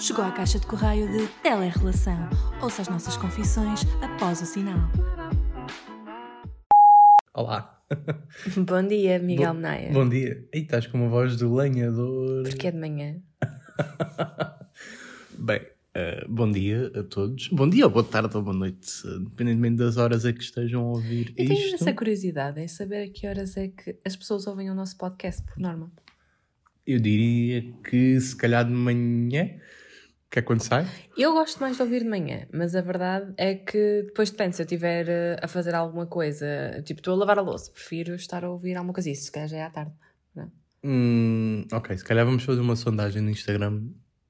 Chegou à caixa de correio de Telerrelação. Ouça as nossas confissões após o sinal. Olá. Bom dia, Miguel Bo- Menaia. Bom dia. Ei, estás com uma voz de lenhador. Porque é de manhã. Bem, eh, bom dia a todos. Bom dia, ou boa tarde ou boa noite, eh, independentemente das horas a que estejam a ouvir Eu tenho isto. essa curiosidade em saber a que horas é que as pessoas ouvem o nosso podcast, por norma. Eu diria que se calhar de manhã, que é quando sai. Eu gosto mais de ouvir de manhã, mas a verdade é que depois depende, se eu estiver eh, a fazer alguma coisa, tipo, estou a lavar a louça, prefiro estar a ouvir alguma coisa. Isso, se calhar já é à tarde. Hum, ok, se calhar vamos fazer uma sondagem no Instagram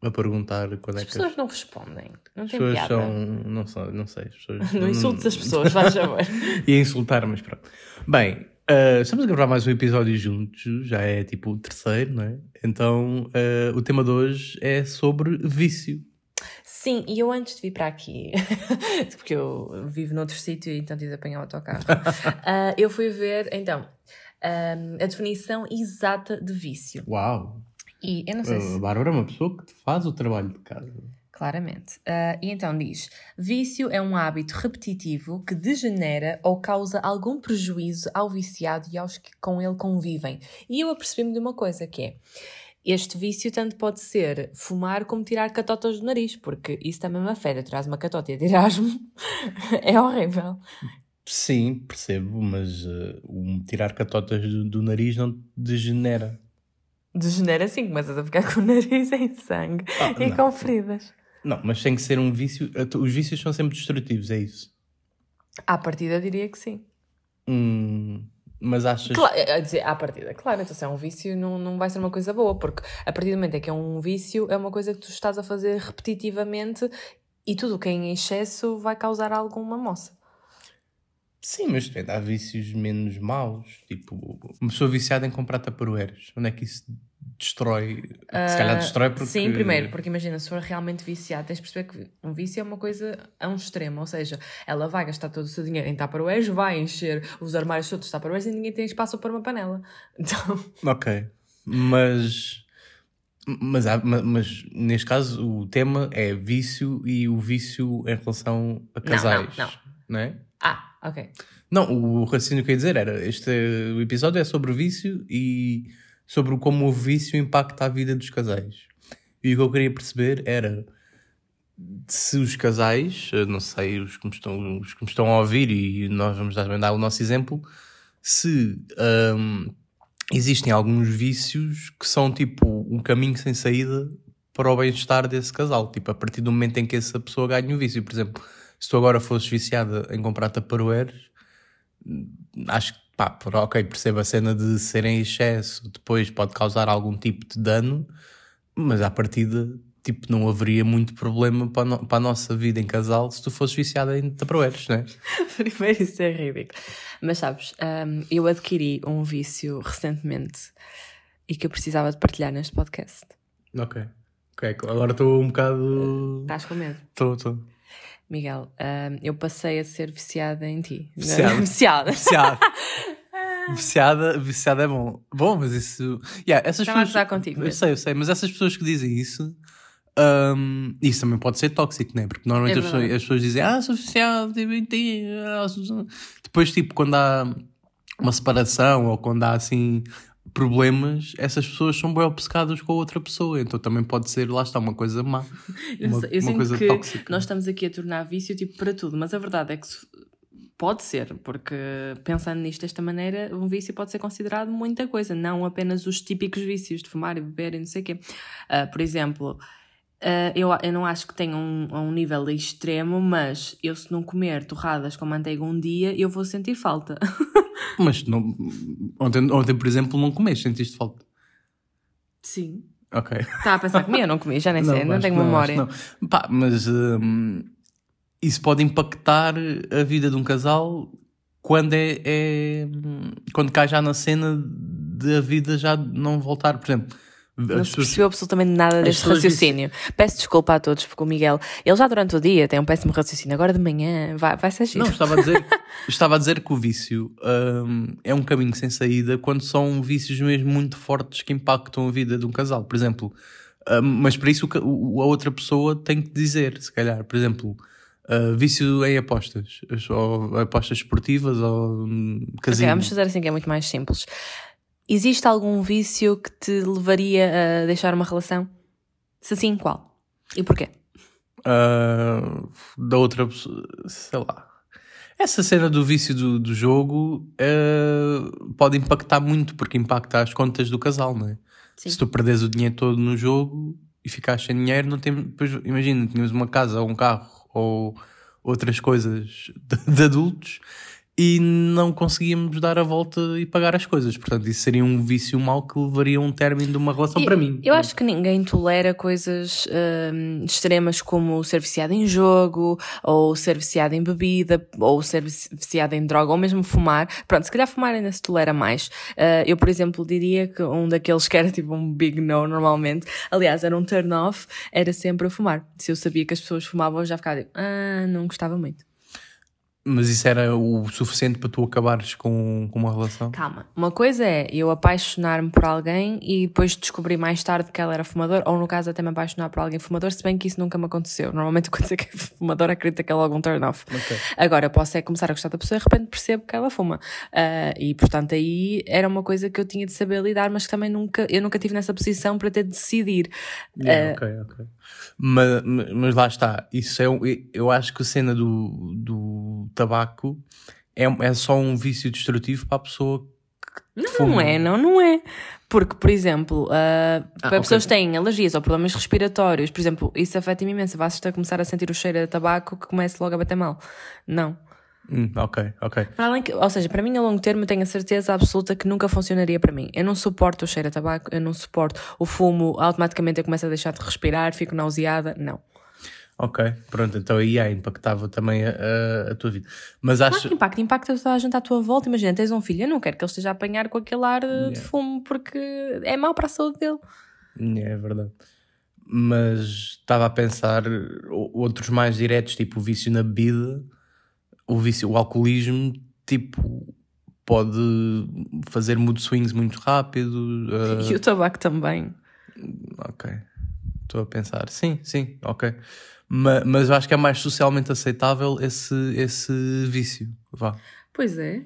a perguntar quando As é que pessoas não respondem. Não as pessoas piada. são. Não sei, não sei. As pessoas Não insultes as pessoas, faz favor. Ia insultar, mas pronto. Bem, eh, estamos a gravar mais um episódio juntos, já é tipo o terceiro, não é? Então, eh, o tema de hoje é sobre vício. Sim, e eu antes de vir para aqui, porque eu vivo noutro sítio e então tive de apanhar o autocarro, ah, eu fui ver, então, ah, a definição exata de vício. Uau! E eu não sei A se... Bárbara é uma pessoa que faz o trabalho de casa. Claramente. Ah, e então diz: vício é um hábito repetitivo que degenera ou causa algum prejuízo ao viciado e aos que com ele convivem. E eu apercebi-me de uma coisa que é. Este vício tanto pode ser fumar como tirar catotas do nariz, porque isso também me afeta. Tiras uma catota e tiras-me é horrível. Sim, percebo, mas eh, o tirar catotas do, do nariz não degenera. Degenera assim, começas a ficar com o nariz em sangue Ah, e não. com feridas. Não, mas tem que ser um vício. Os vícios são sempre destrutivos, é isso. À partida diria que sim. Hum, mas achas. Claro, a dizer, à partida, claro, então se é um vício não, não vai ser uma coisa boa, porque a partir do momento em que é um vício, é uma coisa que tu estás a fazer repetitivamente e tudo o que é em excesso vai causar alguma moça. Sim, mas depende, há vícios menos maus. Tipo, uma pessoa viciada em comprar taparoeiros. Onde é que isso destrói? Se calhar destrói porque. Ah, Sim, primeiro, porque imagina, se for realmente viciado, tens de perceber que um vício é uma coisa a um extremo, ou seja, ela vai gastar todo o seu dinheiro em taparoeiros, vai encher os armários todos de taparoeiros e ninguém tem espaço para uma panela. Então, Ok. Mas. Mas, há- ma- mas neste caso o tema é vício e o vício em relação a casais. não. não é? ah, ok. Não, o raciocínio que eu ia dizer era: este o episódio é sobre vício e sobre como o vício impacta a vida dos casais. E o que eu queria perceber era se os casais, eh, não sei, os que me estão, os que me estão a ouvir, e nós vamos também dar o nosso exemplo, se hum, existem alguns vícios que são tipo um caminho sem saída para o bem-estar desse casal. Tipo, a partir do momento em que essa pessoa ganha o vício. Por exemplo, se tu agora fosses viciada em comprar taparoeiros, acho que, pá, por- ok, percebo a cena de ser em excesso, depois pode causar algum tipo de dano, mas à partida, tipo, não haveria muito problema para a, no- para a nossa vida em casal se tu fosses viciada em taparoeiros, não é? Primeiro, isso é ridículo. Mas sabes, hum, eu adquiri um vício recentemente e que eu precisava de partilhar neste podcast. Ok. Ok, agora estou um bocado. Estás com medo? Estou, estou. Miguel, hum, eu passei a ser viciada em ti. Viciada. viciada. Viciada. Viciada, viciada é bom. Bom, mas isso. Yeah, essas Estava a pessoas. gozar contigo Eu sei, eu sei, mas essas pessoas que dizem isso. hum, isso também pode ser tóxico, né? Porque normalmente É as, pessoas, as pessoas dizem, ah, sou viciado, ah, sou- Depois, tipo, quando há uma separação ou quando há assim problemas, essas pessoas são bem obcecadas com a outra pessoa. Então também pode ser, lá está, uma coisa má. Uma, eu uma coisa tóxica. nós estamos aqui a tornar vício tipo para tudo, mas a verdade é que se- pode ser, porque pensando nisto desta maneira, um vício pode ser considerado muita coisa, não apenas os típicos vícios de fumar e beber e não sei o quê. Ah, por exemplo, ah, eu, eu não acho que tenha um, um nível extremo, mas eu se não comer torradas com manteiga um dia, eu vou sentir falta. Mas não, ontem, ontem, por exemplo, não comeste, sentiste falta. Sim. Ok. Estava a pensar comer, não comi, já nem sei, não acho tenho que memória. não. Pá, mas hum, isso pode impactar a vida de um casal quando é, é- quando cai já na cena de a vida já não voltar, por exemplo. Não se percebeu absolutamente nada deste raciocínio. Peço desculpa a todos, porque o Miguel, ele já durante o dia tem um péssimo raciocínio, agora de manhã vai, vai ser giro. Não, estava a dizer, estava a dizer que o vício hum, é um caminho sem saída quando são vícios mesmo muito fortes que impactam a vida de um casal. Por exemplo, Uh, mas para isso a outra pessoa tem que dizer, se calhar. Por exemplo, uh, vício em apostas. Ou apostas esportivas ou hum, Ok, casino. vamos fazer assim que é muito mais simples. Existe algum vício que te levaria a deixar uma relação? Se sim, qual? E porquê? Uh, da outra pessoa, sei lá. Essa cena do vício do, do jogo uh, pode impactar muito, porque impacta as contas do casal, não é? Sim. Se tu perdes o dinheiro todo no jogo e ficares sem dinheiro, não tem. Depois, imagina, tínhamos uma casa ou um carro ou outras coisas de, de adultos e não conseguíamos dar a volta e pagar as coisas. Portanto, isso seria um vício mau que levaria a um término de uma relação E- para mim. Eu acho que ninguém tolera coisas hum, extremas como ser viciado em jogo, ou ser viciado em bebida, ou ser vici- viciado em droga, ou mesmo fumar. Pronto, se calhar fumar ainda se tolera mais. Uh, eu, por exemplo, diria que um daqueles que era tipo um big no normalmente, aliás, era um turn off, era sempre a fumar. Se eu sabia que as pessoas fumavam, eu já ficava tipo, ah, não gostava muito. Mas isso era o suficiente para tu acabares com, com uma relação? Calma. Uma coisa é eu apaixonar-me por alguém e depois descobrir mais tarde que ela era fumador, ou no caso até me apaixonar por alguém fumador, se bem que isso nunca me aconteceu. Normalmente quando sei que é fumador acredita que é logo um turn off. Ok. Agora posso é começar a gostar da pessoa e de repente percebo que ela fuma. Ah, e portanto aí era uma coisa que eu tinha de saber lidar, mas que também nunca, eu nunca tive nessa posição para ter de decidir. Yeah, ok, ok. Mas, mas lá está, isso é, um- eu acho que a cena do, do tabaco é, é só um vício destrutivo para a pessoa que Não, fuma. não é, não, não é. Porque, por exemplo, ah, para ok. pessoas que têm alergias ou problemas respiratórios, por exemplo, isso afeta-me imenso. Vais a começar a sentir o cheiro de tabaco que comece logo a bater mal. Não. Hum, ok, ok. Para além que, ou seja, para mim a longo termo eu tenho a certeza absoluta que nunca funcionaria para mim. Eu não suporto o cheiro a tabaco, eu não suporto o fumo, automaticamente eu começo a deixar de respirar, fico nauseada. Não. Ok, pronto, então aí é, impactava também a, a, a tua vida. Mas Claro acho. que impacta, impacta toda a gente à tua volta. Imagina, tens um filho, eu não quero que ele esteja a apanhar com aquele ar eh, de fumo porque é mau para a saúde dele. É verdade. Mas estava a pensar outros mais diretos, tipo o vício na bebida, o vício, o alcoolismo, tipo, pode fazer mood swings muito rápido. eh, E o tabaco também. Ok. Estou a pensar. Sim, sim, ok. Ma- Mas, eu acho que é mais socialmente aceitável esse, esse vício. Vá. Pois é.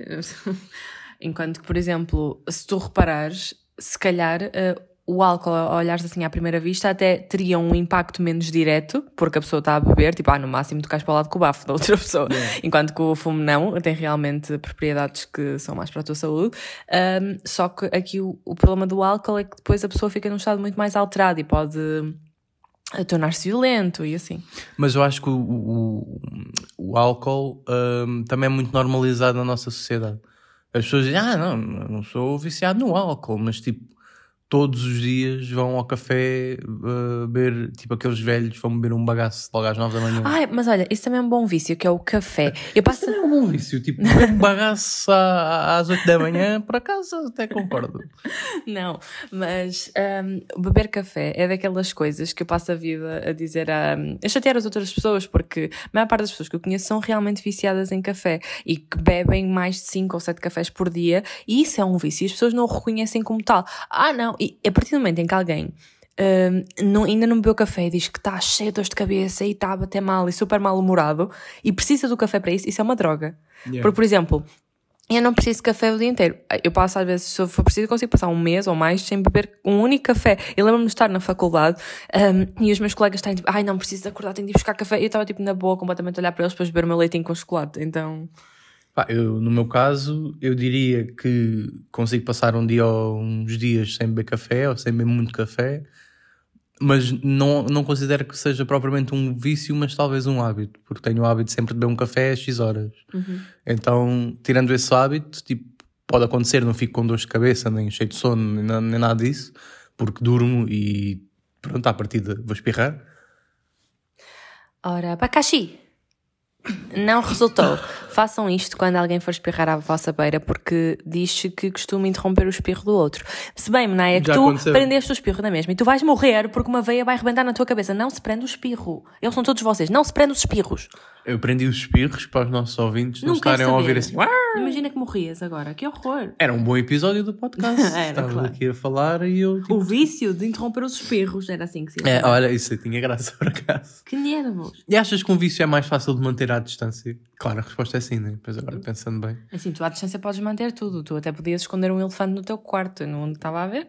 Enquanto que, por exemplo, se tu reparares, se calhar eh, o álcool, ao olhares assim à primeira vista, até teria um impacto menos direto, porque a pessoa está a beber, tipo, ah, no máximo tu cais para o lado com o bafo da outra pessoa. Enquanto que o fumo não, tem realmente propriedades que são mais para a tua saúde. Ahm, só que aqui o, o problema do álcool é que depois a pessoa fica num estado muito mais alterado e pode eh, tornar-se violento e assim. Mas eu acho que o, o, o álcool hum, também é muito normalizado na nossa sociedade. As pessoas dizem, ah, não, não sou viciado no álcool, mas tipo, todos os dias vão ao café uh, beber, tipo aqueles velhos vão beber um bagaço logo às nove da manhã. Ai, mas olha, isso também é um bom vício, que é o café. Eu passo... Isso é um bom vício, tipo, beber um bagaço à- às oito da manhã, por acaso até concordo. Não, mas hum, beber café é daquelas coisas que eu passo a vida a dizer a, a chatear as outras pessoas, porque a maior parte das pessoas que eu conheço são realmente viciadas em café e que bebem mais de 5 ou 7 cafés por dia, e isso é um vício, e as pessoas não o reconhecem como tal. Ah, não, e a partir do momento em que alguém. hum, não- ainda não bebeu café e diz que está cheio de dores de cabeça e está a bater mal e super mal-humorado e precisa do café para isso, isso é uma droga. Porque, por exemplo, eu não preciso de café o dia inteiro. Eu passo, às vezes, se for preciso, consigo passar um mês ou mais sem beber um único café. Eu lembro-me de estar na faculdade um, e os meus colegas estarem tipo, ai, não preciso de acordar, tenho de ir buscar café. E eu estava tipo na boa, completamente a olhar para eles para beber o meu leitinho com chocolate. Então, Pá, eu, no meu caso, eu diria que consigo passar um dia ou uns dias sem beber café ou sem beber muito café, mas não, não considero que seja propriamente um vício, mas talvez um hábito, porque tenho o hábito sempre de beber um café às X horas. Então, tirando esse hábito, tipo, pode acontecer, não fico com dor de cabeça, nem cheio de sono, nem, nem nada disso, porque durmo e pronto, à partida vou espirrar. ora, abacaxi. Não resultou. Façam isto quando alguém for espirrar à vossa beira, porque diz-se que costuma interromper o espirro do outro. Se bem, Menaia, que Já tu aconteceu. prendeste o espirro na mesma e tu vais morrer porque uma veia vai arrebentar na tua cabeça. Não se prende o espirro. Eles são todos vocês. Não se prende os espirros. Eu prendi os espirros para os nossos ouvintes não Não quero estarem a ouvir assim. "Uar!" Imagina que morrias agora. Que horror. Era um bom episódio do podcast. Era, Estava claro. aqui a falar e eu. Tipo, O vício de interromper os espirros. Era assim que se ia é, olha, isso aí tinha graça por acaso. Que nervos. E achas que um vício é mais fácil de manter à distância? Claro, a resposta é sim, né? Pois agora pensando bem. Assim, tu à distância podes manter tudo. Tu até podias esconder um elefante no teu quarto. Não estava a ver.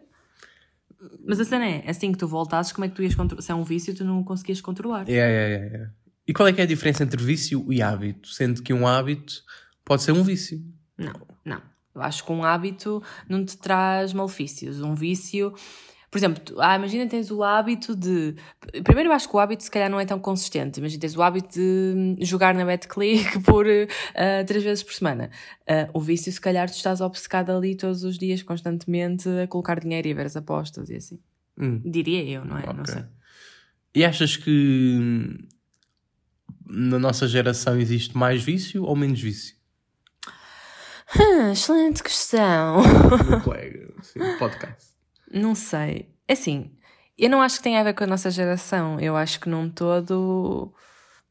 Mas a cena é, assim que tu voltasses, como é que tu ias controlar? Se é um vício, tu não conseguias controlar. É, é, é, é. E qual é que é a diferença entre vício e hábito? Sendo que um hábito pode ser um vício. Não, não. Eu acho que um hábito não te traz malefícios. Um vício. Por exemplo, tu, ah, imagina tens o hábito de. Primeiro, eu acho que o hábito se calhar não é tão consistente. Imagina tens o hábito de jogar na BetClick por ah, três vezes por semana. Ah, o vício, se calhar, tu estás obcecado ali todos os dias, constantemente, a colocar dinheiro e a ver as apostas e assim. Hum. Diria eu, não é? Não Ok. sei. E achas que hum, na nossa geração existe mais vício ou menos vício? Hum, excelente questão. Meu colega, assim, podcast. Não sei. É Assim, eu não acho que tenha a ver com a nossa geração. Eu acho que num todo.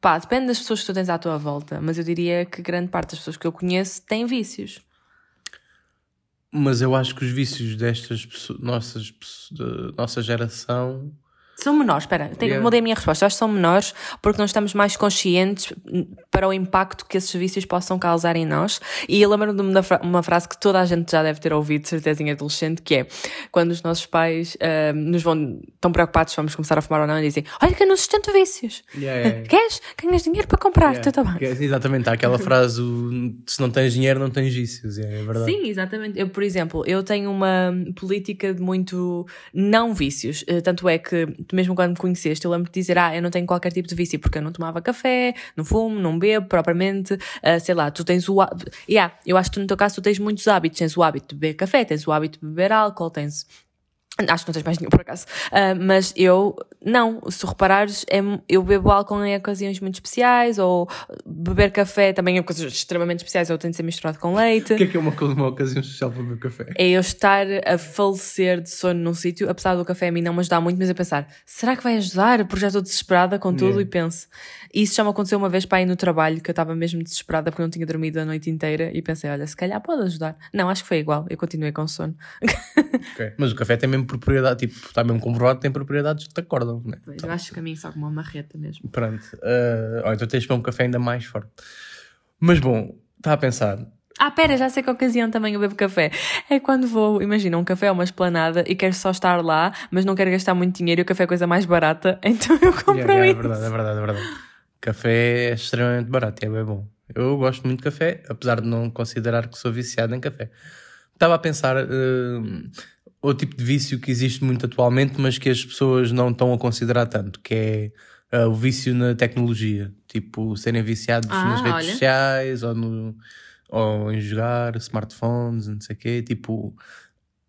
Pá, depende das pessoas que tu tens à tua volta, mas eu diria que grande parte das pessoas que eu conheço têm vícios. Mas eu acho que os vícios destas pessoas, nossas, da nossa geração. São menores, espera, tenho, Yeah. mudei a minha resposta. Acho que são menores porque nós estamos mais conscientes para o impacto que esses vícios possam causar em nós. E eu lembro-me de fra uma frase que toda a gente já deve ter ouvido, certeza em adolescente, que é quando os nossos pais ah, nos vão tão preocupados se vamos começar a fumar ou não e dizem: Olha que eu não sustento vícios. Queres? Ganhas dinheiro para comprar, tu também. Que é- Exatamente, há aquela frase: se não tens dinheiro, não tens vícios. É, é verdade. Sim, exatamente. Eu, por exemplo, eu tenho uma política de muito não vícios. Eh, Tanto é que, mesmo quando me conheceste, eu lembro de dizer: Ah, eu não tenho qualquer tipo de vício porque eu não tomava café, não fumo, não bebo propriamente. Ah, sei lá, tu tens o. há- Yeah, eu acho que no teu caso tu tens muitos hábitos. Tens o hábito de beber café, tens o hábito de beber álcool, tens. Acho que não tens mais nenhum por acaso. Ah, mas eu, não. Se tu reparares, é, eu bebo álcool em ocasiões muito especiais, ou beber café também em ocasiões extremamente especiais, ou tem de ser misturado com leite. O que é que é uma, uma ocasião social para beber café? É eu estar a falecer de sono num sítio, apesar do café a mim não me ajudar muito, mas eu pensar, será que vai ajudar? Porque já estou desesperada com tudo Yeah. e penso. Isso já me aconteceu uma vez para ir no trabalho, que eu estava mesmo desesperada porque não tinha dormido a noite inteira e pensei, olha, se calhar pode ajudar. Não, acho que foi igual, eu continuei com sono. Ok. Mas o café tem mesmo propriedade, tipo, está mesmo comprovado que tem propriedades que te acordam. Né? Eu acho que a mim só com uma marreta mesmo. Pronto. Uh, então tens de beber um café ainda mais forte. Mas bom, está a pensar. Ah, pera, já sei que ocasião também eu bebo café. É quando vou, imagina, um café a uma esplanada e quero só estar lá, mas não quero gastar muito dinheiro e o café é a coisa mais barata, então eu compro Yeah, yeah, é isso. verdade, é verdade, é verdade. Café é extremamente barato e é bem bom. Eu gosto muito de café, apesar de não considerar que sou viciado em café. Estava a pensar uh, outro tipo de vício que existe muito atualmente, mas que as pessoas não estão a considerar tanto, que é uh, o vício na tecnologia. Tipo, serem viciados Ah, nas redes olha. sociais ou, no, ou em jogar smartphones, não sei o quê. Tipo,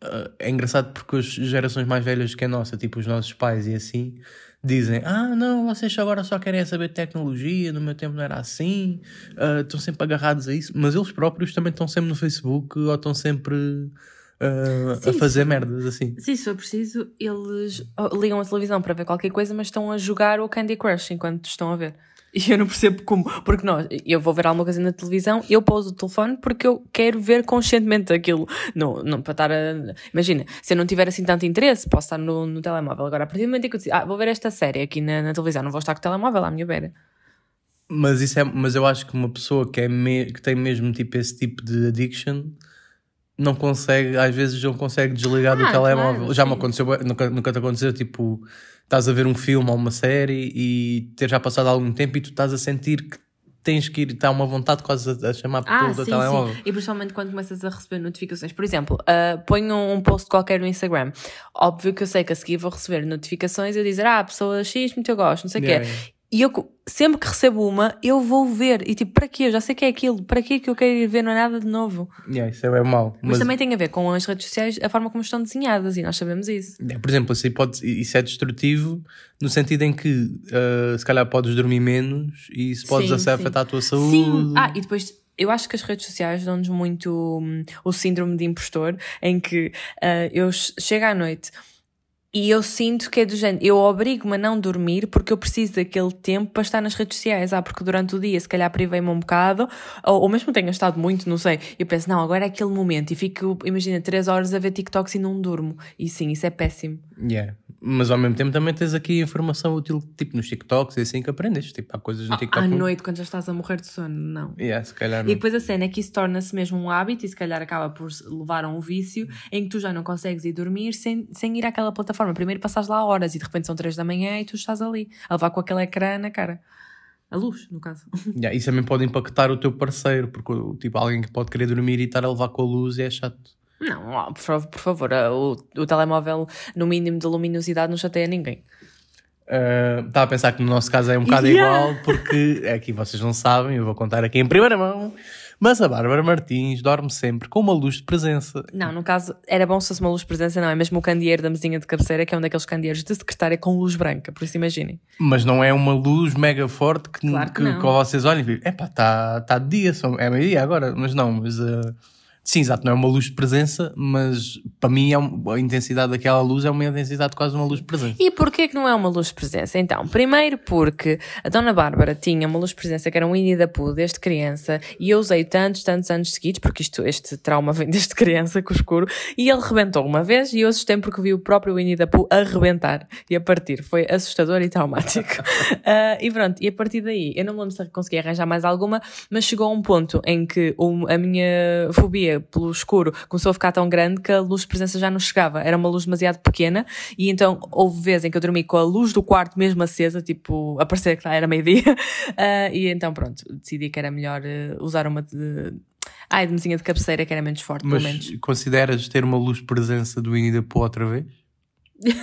uh, é engraçado porque as gerações mais velhas que a nossa, tipo os nossos pais e assim, dizem: Ah, não, vocês agora só querem saber de tecnologia, no meu tempo não era assim, ah, estão sempre agarrados a isso, mas eles próprios também estão sempre no Facebook ou estão sempre a fazer merdas assim. Se for preciso, eles ligam a televisão para ver qualquer coisa, mas estão a jogar o Candy Crush enquanto estão a ver. E eu não percebo como. Porque nós, eu vou ver alguma coisa na televisão, eu pouso o telefone porque eu quero ver conscientemente aquilo. Não, não para estar a. Imagina, se eu não tiver assim tanto interesse, posso estar no, no telemóvel. Agora, a partir do momento em que eu digo, ah, vou ver esta série aqui na, na televisão, não vou estar com o telemóvel à minha beira. Mas, isso é, mas eu acho que uma pessoa que, é me- que tem mesmo tipo esse tipo de addiction não consegue, às vezes não consegue desligar do Ah, telemóvel. claro, já me sim. aconteceu, bué- nunca, nunca te aconteceu, tipo, estás a ver um filme ou uma série e ter já passado algum tempo e tu estás a sentir que tens que ir, está uma vontade quase a, a chamar por Ah, todo o sim, telemóvel. sim. E principalmente quando começas a receber notificações. Por exemplo, uh, ponho um post qualquer no Instagram. Óbvio que eu sei que a seguir vou receber notificações e eu dizer, ah, pessoa X, muito eu gosto, não sei o Yeah, quê. E eu, sempre que recebo uma, eu vou ver. E tipo, para quê? Eu já sei que é aquilo. Para quê que eu quero ir ver? Não é nada de novo. Yeah, isso é bem mau. Mas, também tem a ver com as redes sociais, a forma como estão desenhadas. E nós sabemos isso. É, Por exemplo, isso, pode, isso é destrutivo no sentido em que uh, se calhar podes dormir menos e isso pode Sim, sim. afetar a tua saúde. Sim. Ah, e depois eu acho que as redes sociais dão-nos muito hum, o síndrome de impostor, em que ah, eu ch- chego à noite E eu sinto que é do género, eu obrigo-me a não dormir porque eu preciso daquele tempo para estar nas redes sociais. Ah, porque durante o dia se calhar privei-me um bocado, ou, ou mesmo tenho estado muito, não sei. Eu penso, não, agora é aquele momento e fico, imagina, três horas a ver TikToks e não durmo. E sim, isso é péssimo. Yeah. Mas ao mesmo tempo também tens aqui informação útil, tipo nos TikToks e assim que aprendes. Tipo, há coisas no TikTok. À noite, quando já estás a morrer de sono, não. Yeah, se calhar E não. depois a cena é que isso torna-se mesmo um hábito e se calhar acaba por levar a um vício em que tu já não consegues ir dormir sem, sem ir àquela plataforma. Primeiro passas lá horas e de repente são três da manhã e tu estás ali a levar com aquele ecrã na cara. A luz, no caso. Yeah, isso também pode impactar o teu parceiro, porque tipo, alguém que pode querer dormir e estar a levar com a luz é chato. Não, ó, por, por favor, ah, o, o telemóvel no mínimo de luminosidade não chateia ninguém. Uh, Estava a pensar que no nosso caso é um bocado Yeah. igual, porque aqui vocês não sabem, eu vou contar aqui em primeira mão. Mas a Bárbara Martins dorme sempre com uma luz de presença. Não, no caso, era bom se fosse uma luz de presença, não. É mesmo o candeeiro da mesinha de cabeceira, que é um daqueles candeeiros de secretária com luz branca, por isso imaginem. Mas não é uma luz mega forte que, Claro que que, não. que vocês olhem e dizem, epá, está tá de dia, são- é meio-dia agora. Mas não, mas uh, sim, exato, não é uma luz de presença, mas para mim é um- a intensidade daquela luz é uma intensidade de quase uma luz de presença. E porquê que não é uma luz de presença? Então, primeiro porque a Dona Bárbara tinha uma luz de presença que era um Winnie the Pooh desde criança e eu usei tantos, tantos anos seguidos, porque isto, este trauma vem desde criança com o escuro, e ele rebentou uma vez e eu assustei porque vi o próprio Winnie the Pooh a rebentar e a partir. Foi assustador e traumático. Ah, e pronto, e a partir daí, eu não me lembro se consegui arranjar mais alguma, mas chegou a um ponto em que a minha fobia pelo escuro começou a ficar tão grande que a luz de presença já não chegava. Era uma luz demasiado pequena e então houve vezes em que eu dormi com a luz do quarto mesmo acesa, tipo, a parecer que já era meio-dia. Ah, e então pronto, decidi que era melhor eh, usar uma de. Ai, de mesinha de cabeceira que era menos forte, Mas pelo menos. consideras ter uma luz de presença do Winnie the Pooh outra vez?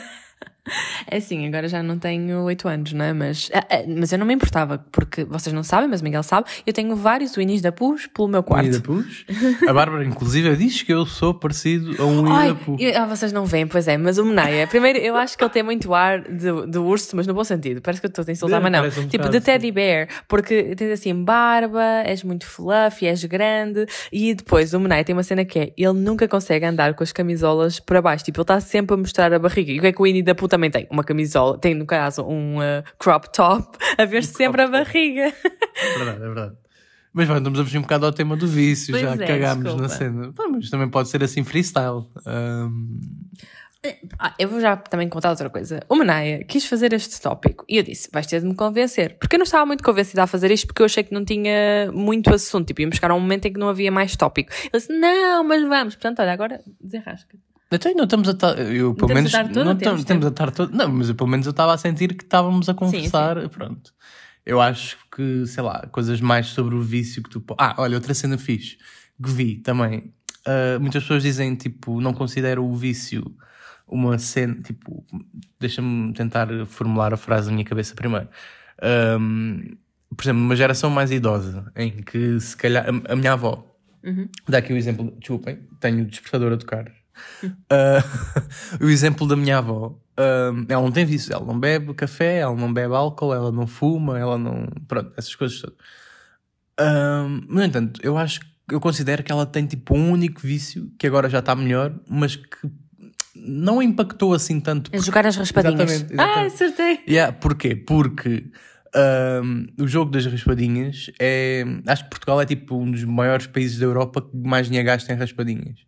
É assim, agora já não tenho 8 anos, não é? Mas, ah, ah, mas eu não me importava, porque vocês não sabem, mas o Miguel sabe, eu tenho vários Winnies da Pus pelo meu quarto. Winnie the Poohs? A Bárbara, inclusive, diz que eu sou parecido a um Winnie Pooh. eu- ah, vocês não veem, pois é, mas o Meneia, primeiro eu acho que ele tem muito ar de, de urso, mas no bom sentido, parece que eu estou a insultar, É, mas não. um tipo, de teddy bear, porque tens assim barba, és muito fluffy, és grande, e depois o Meneia tem uma cena que é, ele nunca consegue andar com as camisolas para baixo, tipo, ele está sempre a mostrar a barriga, e o que é que o Winnie da Pooh também tem? Uma camisola, tem no caso um uh, crop top, a ver sempre a barriga. É verdade, é verdade. Mas vamos, estamos a fugir um bocado ao tema do vício, Pois já é, cagámos desculpa. na cena. Mas também pode ser assim freestyle. Ahm, Ah, eu vou já também contar outra coisa. O Manaya quis fazer este tópico e eu disse: vais ter de me convencer. Porque eu não estava muito convencida a fazer isto porque eu achei que não tinha muito assunto. Tipo, íamos chegar a um momento em que não havia mais tópico. Ele disse: não, mas vamos. Portanto, olha, agora desenrasca. Então não estamos a estar. Eu, pelo menos. a não temos, estamos, a estar todo. Não, mas eu, pelo menos eu estava a sentir que estávamos a conversar. Pronto. Eu acho que, sei lá, coisas mais sobre o vício que tu. Ah, olha, outra cena fixe que vi também. Ah, muitas pessoas dizem, tipo, não considero o vício uma cena. Tipo, deixa-me tentar formular a frase na minha cabeça primeiro. Ahm, por exemplo, uma geração mais idosa, em que se calhar. A, a minha avó. Dá aqui o exemplo. Desculpem, tenho o despertador a tocar. Ah, o exemplo da minha avó. ah, ela não tem vício, ela não bebe café, ela não bebe álcool, ela não fuma, ela não. Pronto, essas coisas todas. Ah, no entanto, eu acho eu considero que ela tem tipo um único vício que agora já está melhor, mas que não impactou assim tanto. É jogar as raspadinhas. Exatamente, Ah, exatamente. acertei. Yeah, porquê? Porque o jogo das raspadinhas é. Acho que Portugal é tipo um dos maiores países da Europa que mais dinheiro gasta em raspadinhas.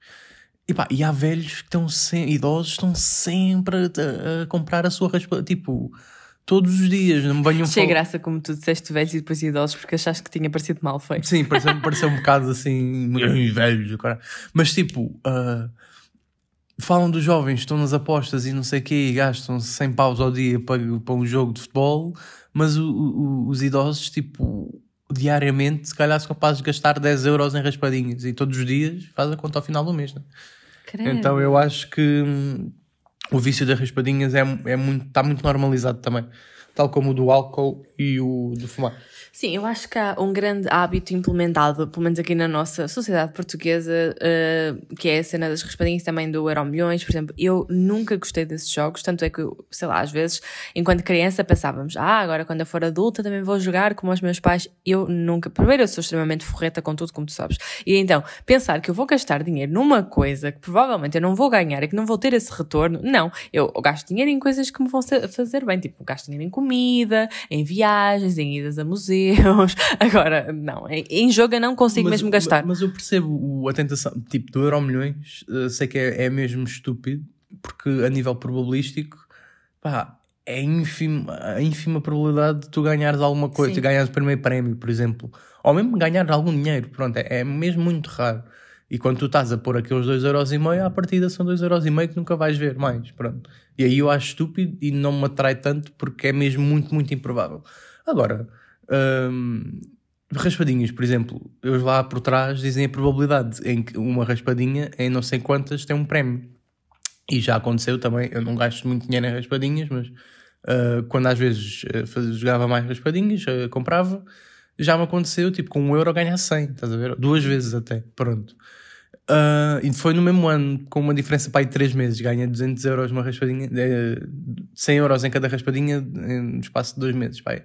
E, pá, e há velhos que estão sempre. idosos estão sempre a, a comprar a sua raspadinha. Tipo, todos os dias. Não me venham Achei graça como tu disseste velhos e depois idosos porque achaste que tinha parecido mal feito. Sim, pareceu, pareceu um bocado assim, "Ai, velhos, cara. Mas tipo, ah, falam dos jovens, estão nas apostas e não sei o quê, e gastam 100 paus ao dia para, para um jogo de futebol, mas o- o- os idosos, tipo, diariamente, se calhar são capazes de gastar 10 euros em raspadinhas e todos os dias faz a conta ao final do mês, né? Então eu acho que hum, o vício das raspadinhas é, é muito, está muito normalizado também. tal como o do álcool e o do fumar. Sim, eu acho que há um grande hábito implementado, pelo menos aqui na nossa sociedade portuguesa, uh, que é a cena das raspadinhas também do Euro Milhões, por exemplo. Eu nunca gostei desses jogos, tanto é que, sei lá, às vezes, enquanto criança, pensávamos, ah, agora quando eu for adulta também vou jogar como os meus pais. Eu nunca. Primeiro, eu sou extremamente forreta com tudo, como tu sabes. E então, pensar que eu vou gastar dinheiro numa coisa que provavelmente eu não vou ganhar e que não vou ter esse retorno, não. Eu gasto dinheiro em coisas que me vão fazer bem, tipo, gasto dinheiro em comida, em viagens, em idas a museus Deus. Agora, não, em jogo eu não consigo mas, mesmo gastar. Mas eu percebo a tentação, tipo, do Euro Milhões, eh, sei que é, é mesmo estúpido, porque a nível probabilístico, pá, é ínfima, a ínfima probabilidade de tu ganhares alguma coisa, ganhares o primeiro prémio, por exemplo. Ou mesmo ganhar algum dinheiro, pronto, é, é mesmo muito raro. E quando tu estás a pôr aqueles 2,5€, à partida são 2,5€ que nunca vais ver mais, pronto. E aí eu acho estúpido e não me atrai tanto porque é mesmo muito, muito improvável. Agora, um, raspadinhas, por exemplo, eles lá por trás dizem a probabilidade em que uma raspadinha em não sei quantas tem um prémio. E já aconteceu também, eu não gasto muito dinheiro em raspadinhas, mas uh, quando às vezes uh, jogava mais raspadinhas, uh, comprava, já me aconteceu, tipo, com um euro ganhar 100, estás a ver? Duas vezes até, pronto. Uh, e foi no mesmo ano, com uma diferença para aí de 3 meses, ganha 200 euros uma raspadinha, 100 euros em cada raspadinha no espaço de 2 meses, pai.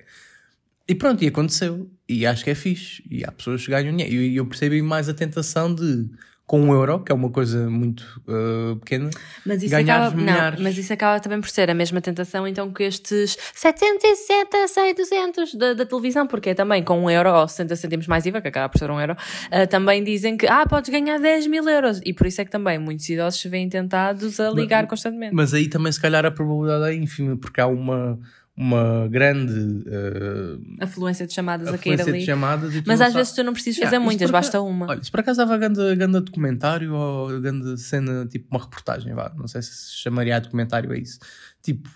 E pronto, e aconteceu. E acho que é fixe. E há pessoas que ganham dinheiro. E eu, eu percebi mais a tentação de, com um euro, que é uma coisa muito uh, pequena, mas isso acaba, milhares. Não, mas isso acaba também por ser a mesma tentação, então, que estes 760, 6, 200 da, da televisão, porque é também com um euro ou 60 centimos mais IVA, que acaba por ser um euro, uh, também dizem que, ah, podes ganhar 10 mil euros. E por isso é que também muitos idosos se veem tentados a ligar mas, constantemente. Mas aí também, se calhar, a probabilidade é ínfima, porque há uma uma grande uh, afluência de chamadas a cair ali. Chamadas Mas às vezes tu não precisas yeah, fazer muitas, basta uma. Olha, se por acaso estava grande, grande documentário ou grande cena, tipo uma reportagem, vá, não sei se chamaria a documentário a isso. Tipo,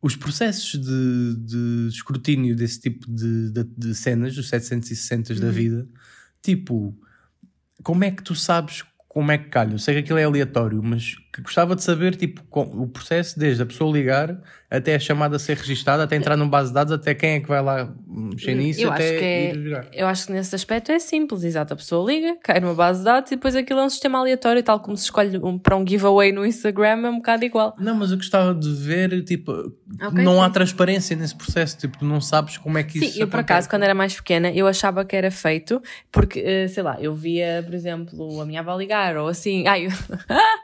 os processos de, de escrutínio desse tipo de, de, de cenas, os 760 uhum. da vida, tipo, como é que tu sabes como é que calha? Eu sei que aquilo é aleatório, mas gostava de saber tipo, o processo desde a pessoa ligar até a chamada ser registada, até entrar numa base de dados, até quem é que vai lá mexer nisso, eu até acho que é, ir. Eu acho que nesse aspecto é simples, exato. A pessoa liga, cai numa base de dados e depois aquilo é um sistema aleatório, tal como se escolhe um, para um giveaway no Instagram, é um bocado igual. Não, mas eu gostava de ver, tipo, okay, não sim. há transparência nesse processo, tipo, tu não sabes como é que sim, isso Sim, eu por acaso, quando era mais pequena, eu achava que era feito, porque, eh, sei lá, eu via, por exemplo, a minha avó ligar, ou assim, ai, eu,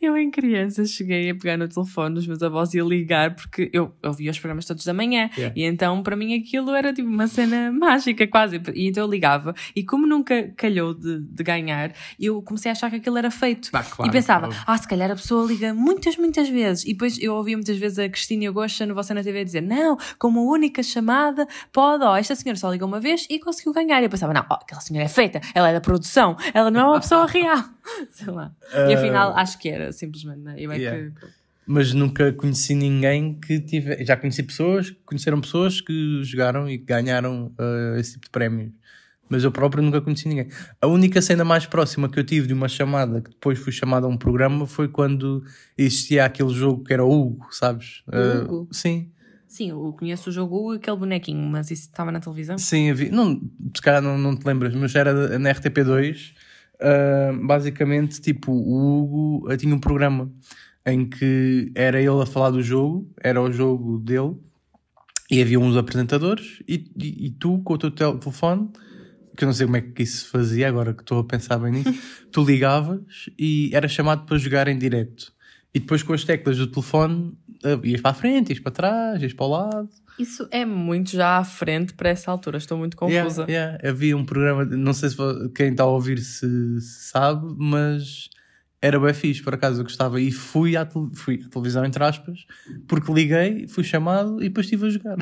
eu em criança cheguei a pegar no telefone dos meus avós e a ligar, porque eu, eu via os programas todos da manhã. Yeah. E então, para mim, aquilo era tipo uma cena mágica, quase. E então eu ligava. E como nunca calhou de, de ganhar, eu comecei a achar que aquilo era feito. Ah, claro, e pensava, ah, se calhar a pessoa liga muitas, muitas vezes. E depois eu ouvia muitas vezes a Cristina Gosta no Você na TV dizer, não, com uma única chamada, pode, ó, esta senhora só liga uma vez e conseguiu ganhar. E eu pensava, não, ó, aquela senhora é feita, ela é da produção, ela não é uma pessoa real. Sei lá. Uh... E afinal, acho que era, simplesmente, né? Eu é yeah. que mas nunca conheci ninguém que tive. Já conheci pessoas, conheceram pessoas que jogaram e ganharam uh, esse tipo de prémios. Mas eu próprio nunca conheci ninguém. A única cena mais próxima que eu tive de uma chamada, que depois fui chamada a um programa, foi quando existia aquele jogo que era o Hugo, sabes? O Hugo? Uh, sim. Sim, eu conheço o jogo Hugo e aquele bonequinho, mas isso estava na televisão? Sim. Não, se calhar não, não te lembras, mas era na RTP2. Uh, basicamente, tipo, o Hugo tinha um programa em que era ele a falar do jogo, era o jogo dele, e havia uns apresentadores, e, e, e tu com o teu telefone, que eu não sei como é que isso se fazia, agora que estou a pensar bem nisso, tu ligavas e era chamado para jogar em direto. E depois com as teclas do telefone eh, ias para a frente, ias para trás, ias para o lado. Isso é muito já à frente para essa altura, estou muito confusa. Yeah, yeah. Havia um programa, não sei se quem está a ouvir se, se sabe, mas era bem fixe, por acaso eu gostava. E fui à, fui à televisão, entre aspas, porque liguei, fui chamado e depois estive a jogar.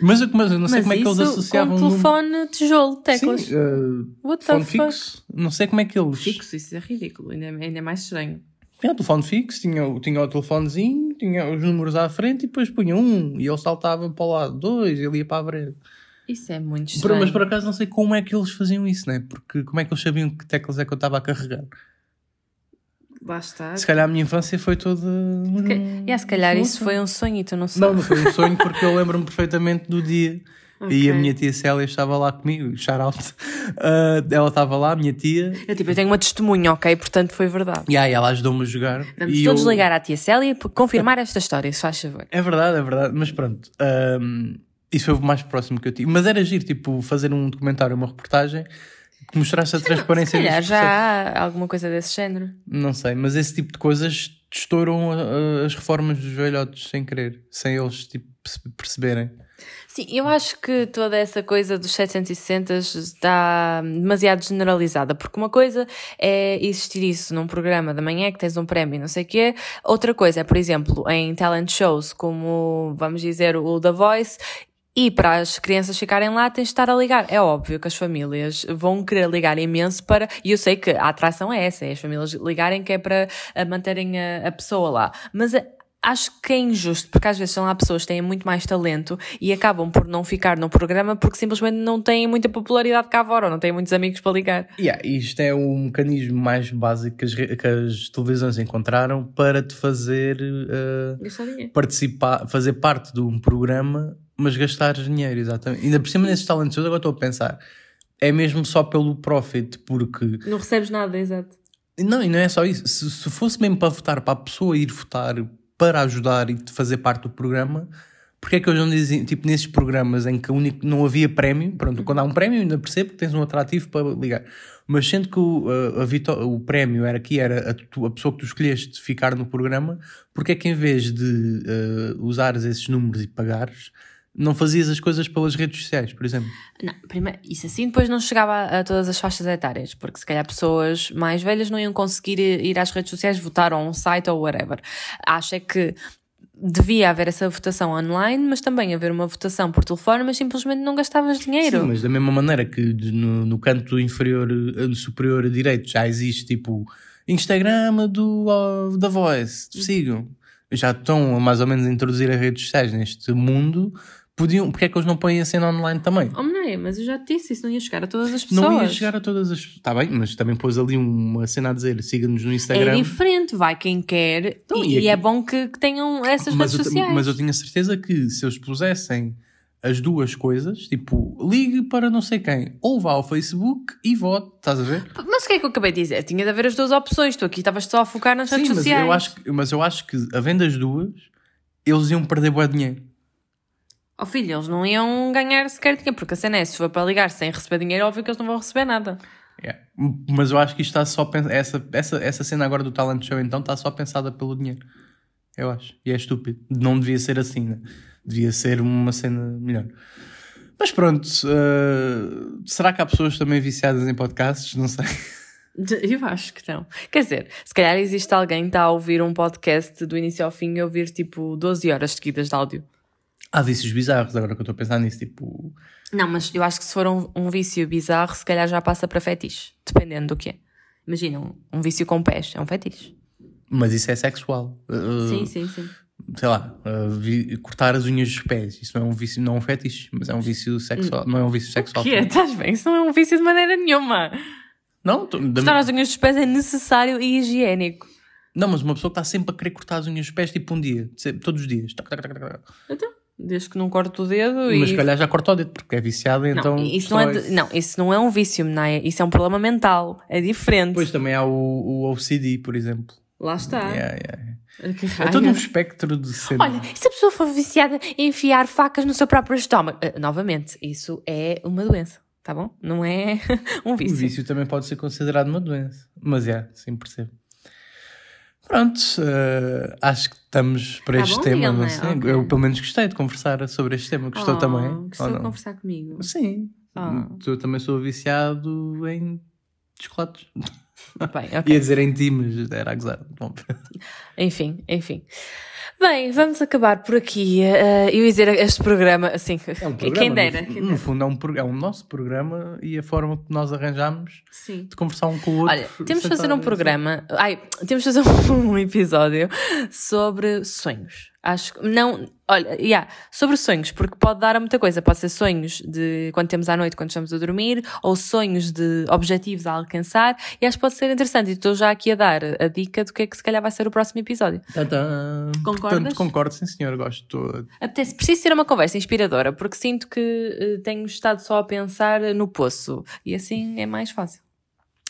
Mas, mas eu não sei mas como é que eles associavam. Com telefone tijolo, teclas. Sim, uh, What telefone fixo. Não sei como é que eles. Fixo, isso é ridículo, ainda, é, ainda é mais estranho. Tinha o telefone fixo, tinha, tinha o telefonezinho, tinha os números à frente e depois punha um e ele saltava para o lado, dois, ele ia para a frente. Isso é muito estranho. Mas por acaso não sei como é que eles faziam isso, né? Porque como é que eles sabiam que teclas é que eu estava a carregar? Lá está. Se calhar a minha infância foi toda. Que... Yeah, se calhar isso foi um sonho e tu não sabes. Não, não foi um sonho porque eu lembro-me perfeitamente do dia. E a minha tia Célia estava lá comigo, shout out. Uh, ela estava lá, a minha tia. Eu, tipo, eu tenho uma testemunha, ok? Portanto foi verdade. E aí ela ajudou-me a jogar. Vamos e todos eu... ligar à tia Célia para confirmar esta história, se faz favor. É verdade, é verdade. Mas pronto. Um, isso foi o mais próximo que eu tive. Mas era giro, tipo, fazer um documentário, uma reportagem que mostrasse a transparência Se calhar já há alguma coisa desse género. Não sei, mas esse tipo de coisas estouram uh, as reformas dos velhotes sem querer, sem eles tipo, perce- perceberem. Sim, eu acho que toda essa coisa dos 760 está demasiado generalizada, porque uma coisa é existir isso num programa da manhã que tens um prémio e não sei o quê, outra coisa é, por exemplo, em talent shows como, vamos dizer, o The Voice, e para as crianças ficarem lá tens de estar a ligar. É óbvio que as famílias vão querer ligar imenso para, e eu sei que a atração é essa, é as famílias ligarem que é para eh, manterem a, a pessoa lá. Mas acho que é injusto, porque às vezes são lá pessoas que têm muito mais talento e acabam por não ficar no programa porque simplesmente não têm muita popularidade cá fora, ou não têm muitos amigos para ligar. Yeah, isto é o mecanismo mais básico que as, que as televisões encontraram para te fazer uh, participar, fazer parte de um programa, mas gastar dinheiro, exatamente. Ainda por cima nesses talentos, eu agora estou a pensar, é mesmo só pelo profit, porque Não recebes nada, exato. Não, e não é só isso. Se, se fosse mesmo para votar, para a pessoa ir votar para ajudar e fazer parte do programa, porque é que eles não dizem, tipo, nesses programas em que único, não havia prémio, pronto, quando há um prémio ainda percebo que tens um atrativo para ligar, mas sendo que o, a, a o prémio era aqui, era a, tu- a pessoa que tu escolheste ficar no programa, porque é que em vez de eh, usares esses números e pagares, não fazias as coisas pelas redes sociais, por exemplo? Não, primeiro, isso assim depois não chegava a, a todas as faixas etárias, porque se calhar pessoas mais velhas não iam conseguir ir, às redes sociais votar ou a um site ou whatever. Acho é que devia haver essa votação online, mas também haver uma votação por telefone, mas simplesmente não gastavas dinheiro. Sim, mas da mesma maneira que no, no canto inferior, eh, superior direito já existe tipo Instagram do da Voice, sigam. Já estão mais ou menos a introduzir as redes sociais neste mundo. Podiam, porque é que eles não põem a cena online também? Oh, Meneia, mas eu já te disse, isso não ia chegar a todas as pessoas. Não ia chegar a todas as. Está bem, mas também pôs ali uma cena a dizer: siga-nos no Instagram. É diferente, vai quem quer Então, e, e é bom que, que tenham essas mas, redes eu, sociais. mas eu tinha certeza que se eles pusessem as duas coisas, tipo, ligue para não sei quem, ou vá ao Facebook e vote, estás a ver? Mas o que é que eu acabei de dizer? Tinha de haver as duas opções. Tu aqui estavas só a focar nas redes Sim, mas sociais. eu, acho, que- mas eu acho que, havendo as duas, eles iam perder bué dinheiro. Oh filho, eles não iam ganhar sequer dinheiro, porque a cena é, se for para ligar sem receber dinheiro, óbvio que eles não vão receber nada. Yeah. Mas eu acho que isto está só pens- essa, essa, essa cena agora do talent show então está só pensada pelo dinheiro. Eu acho. E é estúpido. Não devia ser assim, né? Devia ser uma cena melhor. Mas pronto, eh, será que há pessoas também viciadas em podcasts? Não sei. Eu acho que não. Quer dizer, se calhar existe alguém que está a ouvir um podcast do início ao fim e ouvir tipo 12 horas seguidas de áudio. Há vícios bizarros, agora que eu estou a pensar nisso, tipo. Não, mas eu acho que se for um, um vício bizarro, se calhar já passa para fetiche, dependendo do que é. Imagina, um, um vício com pés, é um fetiche. Mas isso é sexual. Eh, Sim, sim, sim. sei lá, uh, vi- cortar as unhas dos pés. Isso não é um vício, não é um fetiche, mas é um vício sexual. Não é um vício sexual. Que é? Estás bem? Isso não é um vício de maneira nenhuma. Não, da- Cortar as unhas dos pés é necessário e higiênico. não, mas uma pessoa que está sempre a querer cortar as unhas dos pés, tipo um dia, sempre, todos os dias. Então, desde que não corte o dedo Mas e... se calhar já corta o dedo, porque é viciado, Não, então. isso não, é de- não, isso não é um vício, Menaia. Isso é um problema mental. É diferente. Depois também há o, o OCD, por exemplo. Lá está. Yeah, yeah. É todo um espectro de cena. Olha, e se a pessoa for viciada em enfiar facas no seu próprio estômago? Ah, novamente, isso é uma doença, tá bom? Não é um O vício. vício também pode ser considerado uma doença. Mas é, sim, percebo. Pronto, eh, acho que estamos para Tá este bom, tema. Miguel, não é? sei. Ok. Eu pelo menos gostei de conversar sobre este tema. Gostou Oh, também? Gostou ou de conversar comigo? Sim. Ah. Eu também sou viciado em chocolates. Bem, ok. Ia dizer em ti, mas era a gozar. Bom, Enfim, enfim. Bem, vamos acabar por aqui. eh, eu ia dizer este programa, assim, É um quem programa, dera. no, quem no fundo, é um, é um nosso programa e a forma que nós arranjamos Sim. de conversar um com o outro. Olha, temos de fazer um assim. programa. Ai, temos de fazer um episódio sobre sonhos. Acho que não. Olha, yeah, sobre sonhos, porque pode dar a muita coisa. Pode ser sonhos de quando temos à noite, quando estamos a dormir, ou sonhos de objetivos a alcançar. E acho que pode ser interessante. E estou já aqui a dar a dica do que é que se calhar vai ser o próximo episódio. Tadã. Concordas? Portanto, concordo, sim, senhor. Gosto. Apetece, preciso ser uma conversa inspiradora, porque sinto que eh, tenho estado só a pensar no poço. E assim é mais fácil.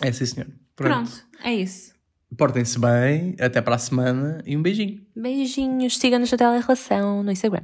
É, sim, senhor. Pronto, é isso. Portem-se bem. Até para a semana e um beijinho. Beijinhos, siga-nos na Tela Relação no Instagram.